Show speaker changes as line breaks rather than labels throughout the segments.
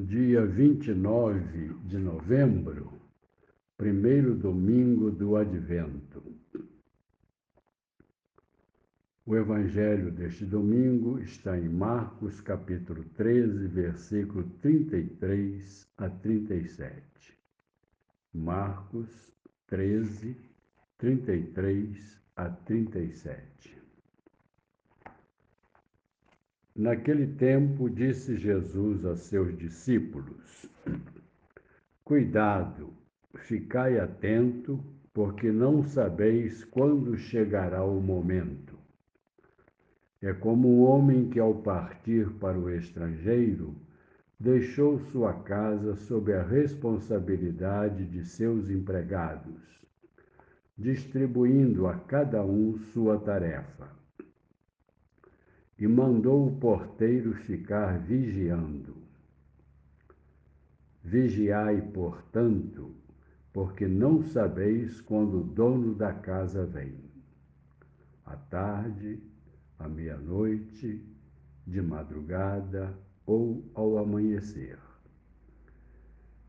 dia 29 de novembro, primeiro domingo do Advento. O evangelho deste domingo está em Marcos, capítulo 13, versículo 33 a 37. Marcos 13, 33 a 37. Naquele tempo, disse Jesus a seus discípulos: Cuidado, ficai atento, porque não sabeis quando chegará o momento. É como um homem que, ao partir para o estrangeiro, deixou sua casa sob a responsabilidade de seus empregados, distribuindo a cada um sua tarefa e mandou o porteiro ficar vigiando. Vigiai, portanto, porque não sabeis quando o dono da casa vem. À tarde, à meia-noite, de madrugada ou ao amanhecer.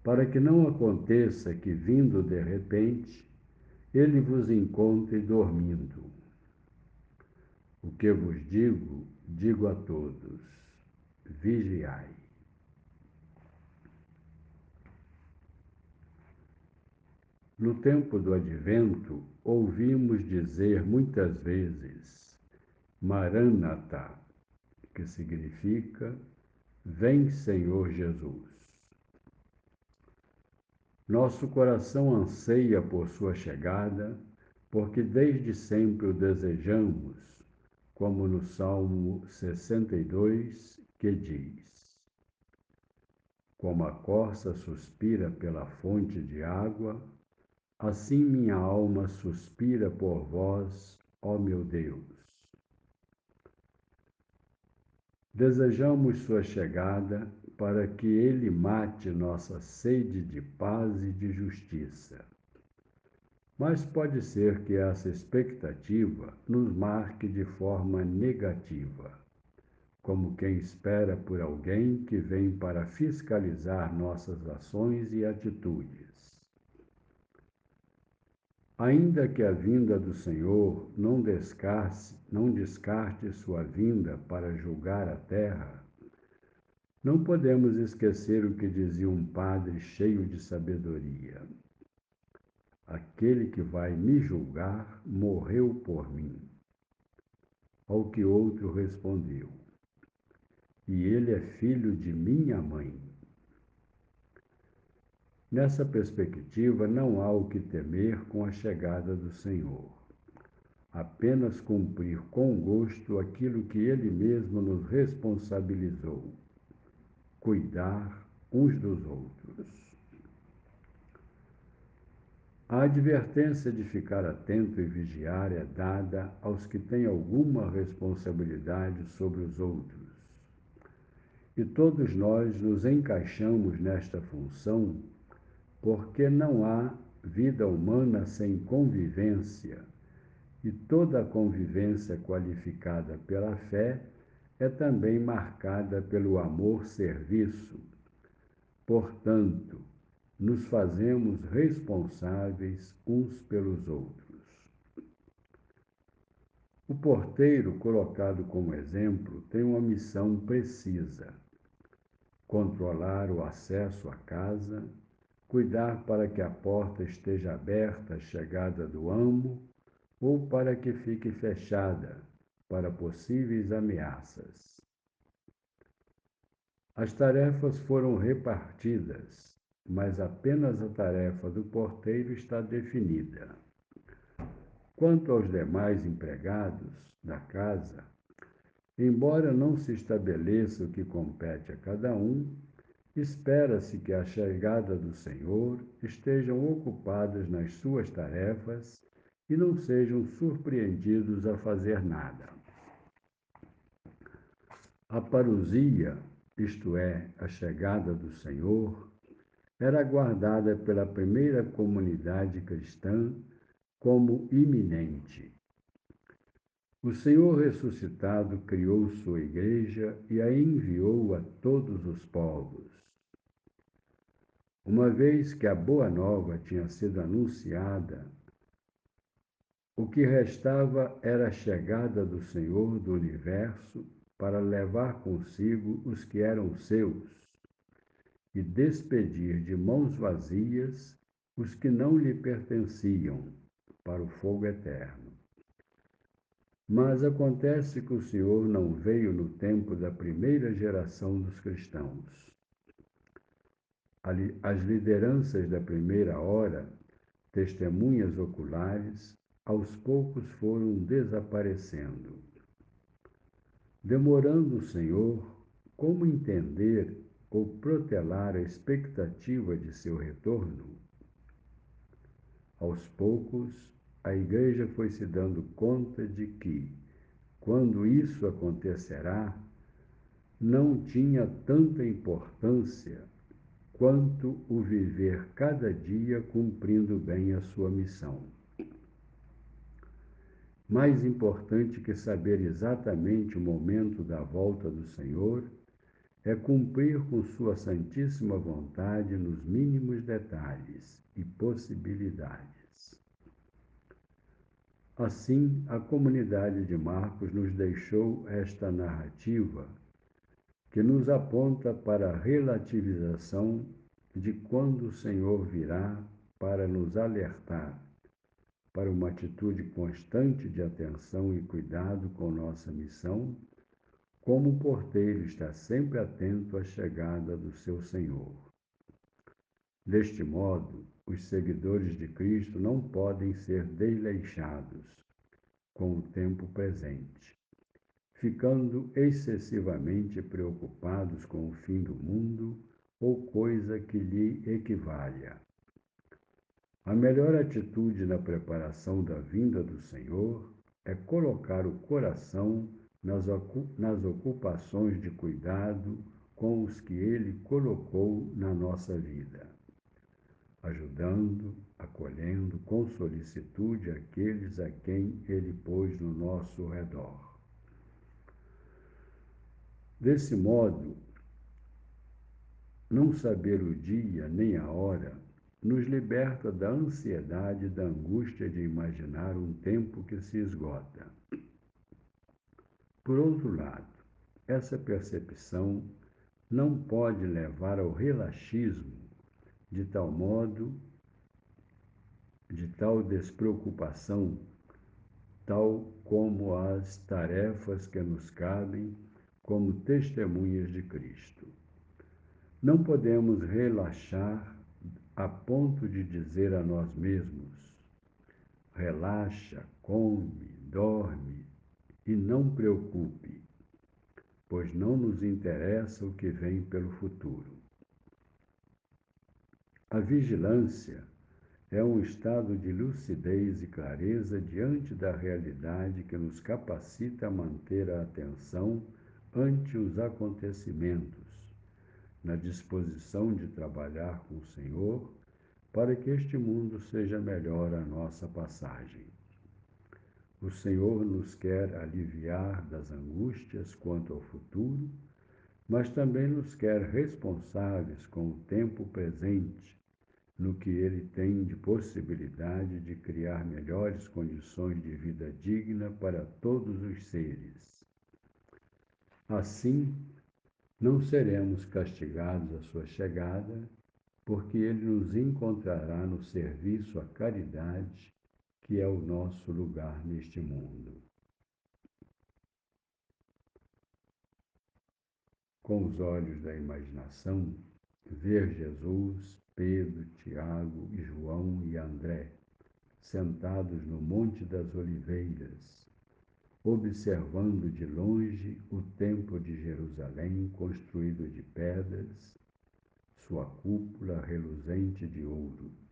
Para que não aconteça que, vindo de repente, ele vos encontre dormindo. O que vos digo, digo a todos: vigiai. No tempo do advento, ouvimos dizer muitas vezes Maranatha, que significa Vem Senhor Jesus. Nosso coração anseia por sua chegada, porque desde sempre o desejamos como no Salmo 62, que diz: Como a corça suspira pela fonte de água, assim minha alma suspira por vós, ó meu Deus. Desejamos sua chegada para que ele mate nossa sede de paz e de justiça mas pode ser que essa expectativa nos marque de forma negativa, como quem espera por alguém que vem para fiscalizar nossas ações e atitudes. Ainda que a vinda do Senhor não descarte, não descarte sua vinda para julgar a terra, não podemos esquecer o que dizia um padre cheio de sabedoria. Aquele que vai me julgar morreu por mim. Ao que outro respondeu: E ele é filho de minha mãe. Nessa perspectiva, não há o que temer com a chegada do Senhor. Apenas cumprir com gosto aquilo que Ele mesmo nos responsabilizou: cuidar uns dos outros. A advertência de ficar atento e vigiar é dada aos que têm alguma responsabilidade sobre os outros. E todos nós nos encaixamos nesta função porque não há vida humana sem convivência, e toda convivência qualificada pela fé é também marcada pelo amor-serviço. Portanto, nos fazemos responsáveis uns pelos outros. O porteiro, colocado como exemplo, tem uma missão precisa: controlar o acesso à casa, cuidar para que a porta esteja aberta à chegada do amo ou para que fique fechada para possíveis ameaças. As tarefas foram repartidas mas apenas a tarefa do porteiro está definida. Quanto aos demais empregados da casa, embora não se estabeleça o que compete a cada um, espera-se que a chegada do Senhor estejam ocupados nas suas tarefas e não sejam surpreendidos a fazer nada. A parousia, isto é, a chegada do Senhor, era guardada pela primeira comunidade cristã como iminente. O Senhor ressuscitado criou sua igreja e a enviou a todos os povos. Uma vez que a boa nova tinha sido anunciada, o que restava era a chegada do Senhor do universo para levar consigo os que eram seus e despedir de mãos vazias os que não lhe pertenciam para o fogo eterno. Mas acontece que o Senhor não veio no tempo da primeira geração dos cristãos as lideranças da primeira hora, testemunhas oculares, aos poucos foram desaparecendo. Demorando o Senhor, como entender ou protelar a expectativa de seu retorno? Aos poucos, a Igreja foi se dando conta de que, quando isso acontecerá, não tinha tanta importância quanto o viver cada dia cumprindo bem a sua missão. Mais importante que saber exatamente o momento da volta do Senhor é cumprir com Sua Santíssima Vontade nos mínimos detalhes e possibilidades. Assim, a comunidade de Marcos nos deixou esta narrativa que nos aponta para a relativização de quando o Senhor virá para nos alertar para uma atitude constante de atenção e cuidado com nossa missão, como o porteiro está sempre atento à chegada do seu Senhor. Deste modo, os seguidores de Cristo não podem ser desleixados com o tempo presente ficando excessivamente preocupados com o fim do mundo ou coisa que lhe equivalha. A melhor atitude na preparação da vinda do Senhor é colocar o coração nas, ocupações de cuidado com os que Ele colocou na nossa vida, ajudando, acolhendo com solicitude aqueles a quem Ele pôs no nosso redor. Desse modo, não saber o dia nem a hora nos liberta da ansiedade e da angústia de imaginar um tempo que se esgota. Por outro lado, essa percepção não pode levar ao relaxismo de tal modo, de tal despreocupação, tal como as tarefas que nos cabem como testemunhas de Cristo. Não podemos relaxar a ponto de dizer a nós mesmos: relaxa, come, dorme e não preocupe, pois não nos interessa o que vem pelo futuro. A vigilância é um estado de lucidez e clareza diante da realidade que nos capacita a manter a atenção ante os acontecimentos, na disposição de trabalhar com o Senhor para que este mundo seja melhor a nossa passagem. O Senhor nos quer aliviar das angústias quanto ao futuro, mas também nos quer responsáveis com o tempo presente, no que Ele tem de possibilidade de criar melhores condições de vida digna para todos os seres. Assim, não seremos castigados à sua chegada, porque ele nos encontrará no serviço à caridade, que é o nosso lugar neste mundo. Com os olhos da imaginação, ver Jesus, Pedro, Tiago, João e André sentados no Monte das Oliveiras, observando de longe o templo de Jerusalém construído de pedras, sua cúpula reluzente de ouro.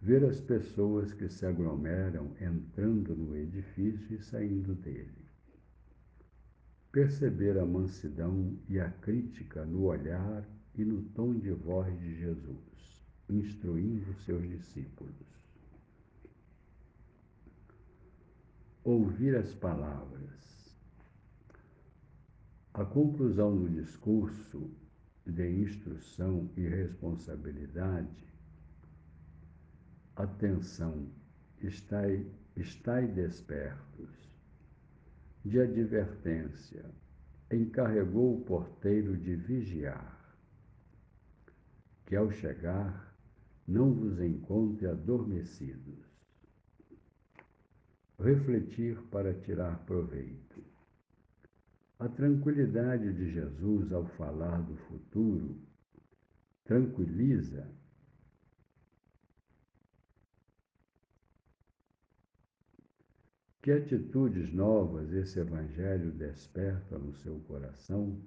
Ver as pessoas que se aglomeram entrando no edifício e saindo dele. Perceber a mansidão e a crítica no olhar e no tom de voz de Jesus, instruindo seus discípulos. ouvir as palavras. A conclusão do discurso de instrução e responsabilidade, atenção, estai, estai despertos, de advertência, encarregou o porteiro de vigiar, que ao chegar não vos encontre adormecidos. Refletir para tirar proveito. A tranquilidade de Jesus ao falar do futuro tranquiliza Que atitudes novas esse Evangelho desperta no seu coração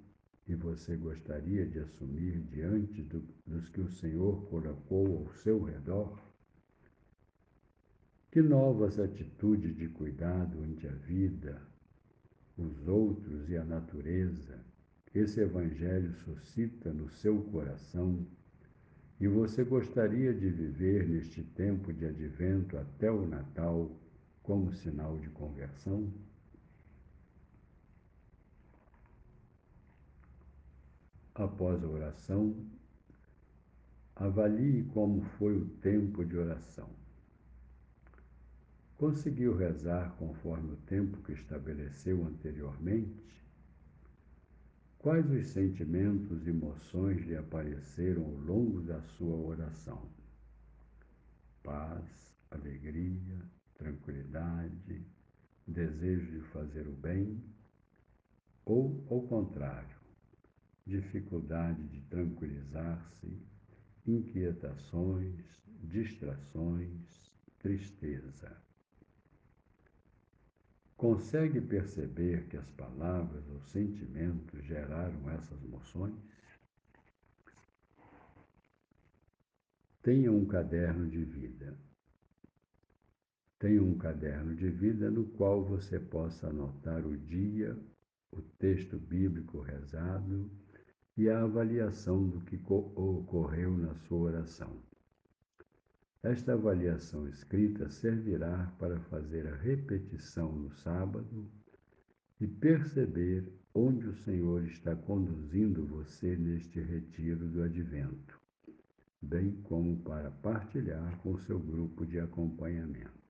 e você gostaria de assumir diante do, dos que o Senhor colocou ao seu redor? Que novas atitudes de cuidado ante a vida, os outros e a natureza esse Evangelho suscita no seu coração e você gostaria de viver neste tempo de advento até o Natal? Como sinal de conversão? Após a oração, avalie como foi o tempo de oração. Conseguiu rezar conforme o tempo que estabeleceu anteriormente? Quais os sentimentos e emoções lhe apareceram ao longo da sua oração? Paz, alegria, tranquilidade, desejo de fazer o bem, ou, ao contrário, dificuldade de tranquilizar-se, inquietações, distrações, tristeza. Consegue perceber que as palavras ou sentimentos geraram essas emoções? Tenha um caderno de vida Tenha um caderno de vida no qual você possa anotar o dia, o texto bíblico rezado e a avaliação do que ocorreu na sua oração. Esta avaliação escrita servirá para fazer a repetição no sábado e perceber onde o Senhor está conduzindo você neste retiro do advento, bem como para partilhar com seu grupo de acompanhamento.